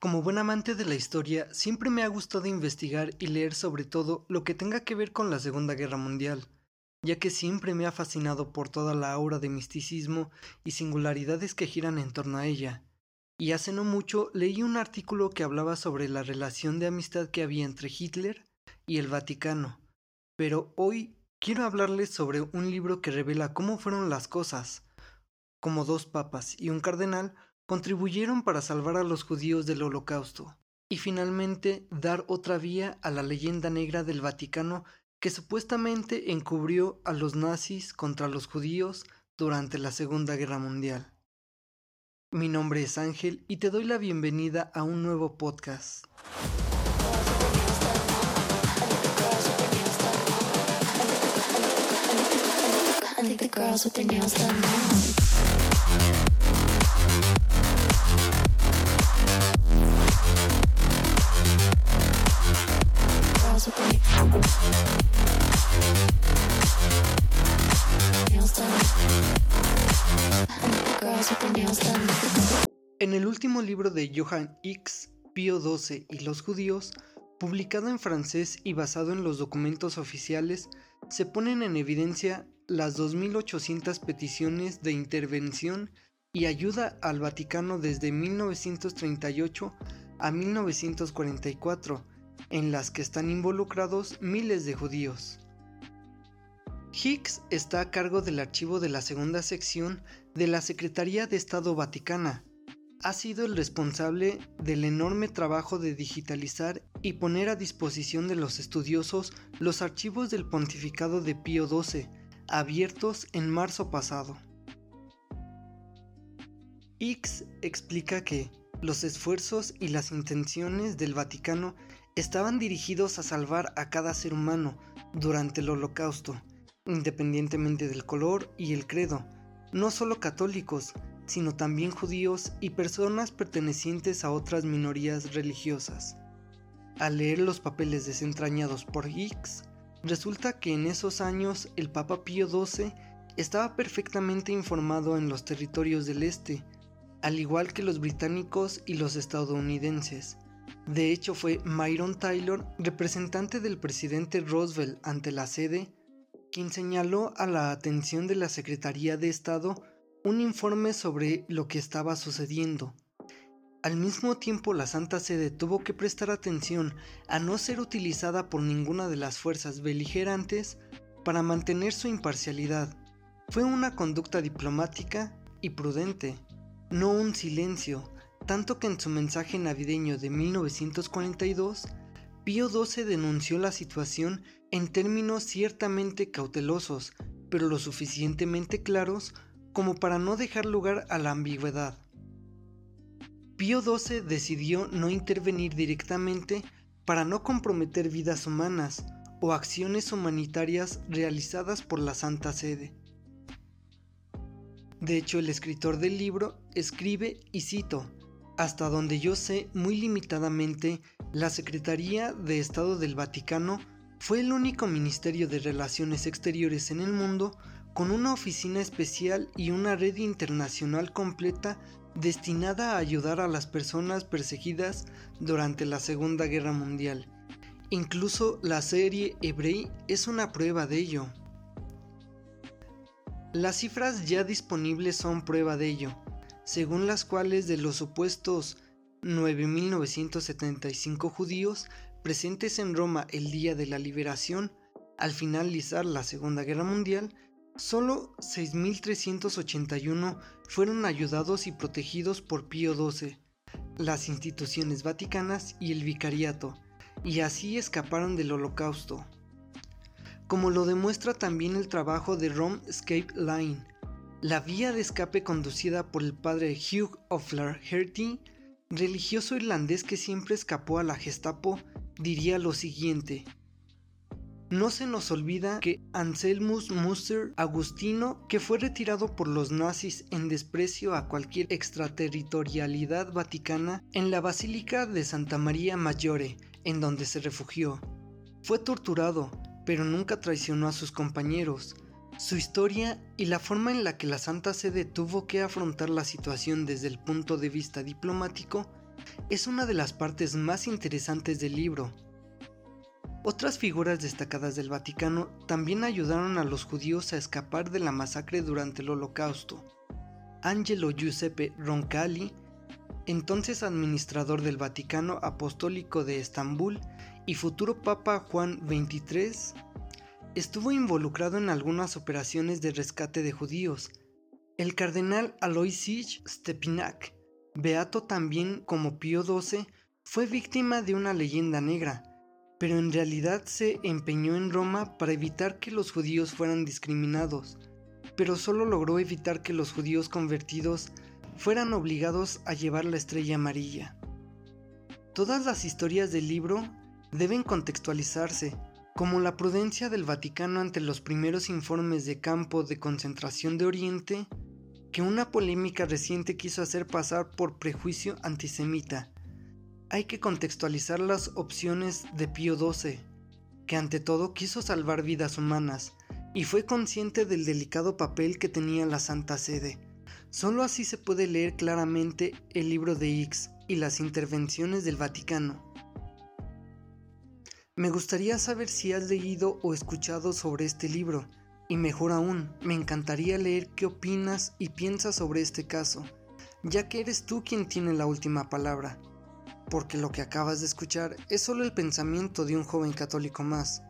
Como buen amante de la historia, siempre me ha gustado investigar y leer sobre todo lo que tenga que ver con la Segunda Guerra Mundial, ya que siempre me ha fascinado por toda la aura de misticismo y singularidades que giran en torno a ella. Y hace no mucho leí un artículo que hablaba sobre la relación de amistad que había entre Hitler y el Vaticano, pero hoy quiero hablarles sobre un libro que revela cómo fueron las cosas, como dos papas y un cardenal contribuyeron para salvar a los judíos del holocausto, y finalmente dar otra vía a la leyenda negra del Vaticano que supuestamente encubrió a los nazis contra los judíos durante la Segunda Guerra Mundial. Mi nombre es Ángel y te doy la bienvenida a un nuevo podcast. En el último libro de Johann X, Pío XII y los judíos, publicado en francés y basado en los documentos oficiales, se ponen en evidencia las 2.800 peticiones de intervención y ayuda al Vaticano desde 1938 a 1944, en las que están involucrados miles de judíos. Hicks está a cargo del archivo de la segunda sección de la Secretaría de Estado Vaticana. Ha sido el responsable del enorme trabajo de digitalizar y poner a disposición de los estudiosos los archivos del pontificado de Pío XII, abiertos en marzo pasado. Hicks explica que los esfuerzos y las intenciones del Vaticano estaban dirigidos a salvar a cada ser humano durante el holocausto, independientemente del color y el credo, no solo católicos, sino también judíos y personas pertenecientes a otras minorías religiosas. Al leer los papeles desentrañados por Hicks, resulta que en esos años el Papa Pío XII estaba perfectamente informado en los territorios del Este, al igual que los británicos y los estadounidenses. De hecho fue Myron Taylor, representante del presidente Roosevelt ante la sede, quien señaló a la atención de la Secretaría de Estado un informe sobre lo que estaba sucediendo. Al mismo tiempo, la Santa Sede tuvo que prestar atención a no ser utilizada por ninguna de las fuerzas beligerantes para mantener su imparcialidad. Fue una conducta diplomática y prudente, no un silencio, tanto que en su mensaje navideño de 1942 Pío XII denunció la situación en términos ciertamente cautelosos, pero lo suficientemente claros como para no dejar lugar a la ambigüedad. Pío XII decidió no intervenir directamente para no comprometer vidas humanas o acciones humanitarias realizadas por la Santa Sede. De hecho, el escritor del libro escribe, y cito, hasta donde yo sé muy limitadamente, la Secretaría de Estado del Vaticano fue el único ministerio de relaciones exteriores en el mundo con una oficina especial y una red internacional completa destinada a ayudar a las personas perseguidas durante la Segunda Guerra Mundial. Incluso la serie Hebrei es una prueba de ello. Las cifras ya disponibles son prueba de ello según las cuales de los supuestos 9.975 judíos presentes en Roma el día de la liberación, al finalizar la Segunda Guerra Mundial, solo 6.381 fueron ayudados y protegidos por Pío XII, las instituciones vaticanas y el vicariato, y así escaparon del holocausto. Como lo demuestra también el trabajo de Rome Escape Line, la vía de escape conducida por el padre Hugh O'Flaherty, religioso irlandés que siempre escapó a la Gestapo, diría lo siguiente. No se nos olvida que Anselmus Muster Agustino, que fue retirado por los nazis en desprecio a cualquier extraterritorialidad vaticana, en la Basílica de Santa María Maggiore, en donde se refugió. Fue torturado, pero nunca traicionó a sus compañeros, su historia y la forma en la que la Santa Sede tuvo que afrontar la situación desde el punto de vista diplomático es una de las partes más interesantes del libro. Otras figuras destacadas del Vaticano también ayudaron a los judíos a escapar de la masacre durante el Holocausto. Angelo Giuseppe Roncalli, entonces administrador del Vaticano Apostólico de Estambul y futuro Papa Juan XXIII, estuvo involucrado en algunas operaciones de rescate de judíos. El cardenal Aloysius Stepinac, beato también como Pío XII, fue víctima de una leyenda negra, pero en realidad se empeñó en Roma para evitar que los judíos fueran discriminados, pero solo logró evitar que los judíos convertidos fueran obligados a llevar la estrella amarilla. Todas las historias del libro deben contextualizarse, como la prudencia del Vaticano ante los primeros informes de campo de concentración de Oriente, que una polémica reciente quiso hacer pasar por prejuicio antisemita. Hay que contextualizar las opciones de Pío XII, que ante todo quiso salvar vidas humanas y fue consciente del delicado papel que tenía la Santa Sede. Solo así se puede leer claramente el libro de X y las intervenciones del Vaticano. Me gustaría saber si has leído o escuchado sobre este libro, y mejor aún, me encantaría leer qué opinas y piensas sobre este caso, ya que eres tú quien tiene la última palabra, porque lo que acabas de escuchar es solo el pensamiento de un joven católico más.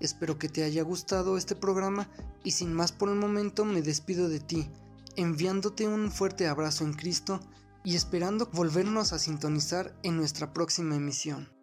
Espero que te haya gustado este programa y sin más por el momento me despido de ti enviándote un fuerte abrazo en Cristo y esperando volvernos a sintonizar en nuestra próxima emisión.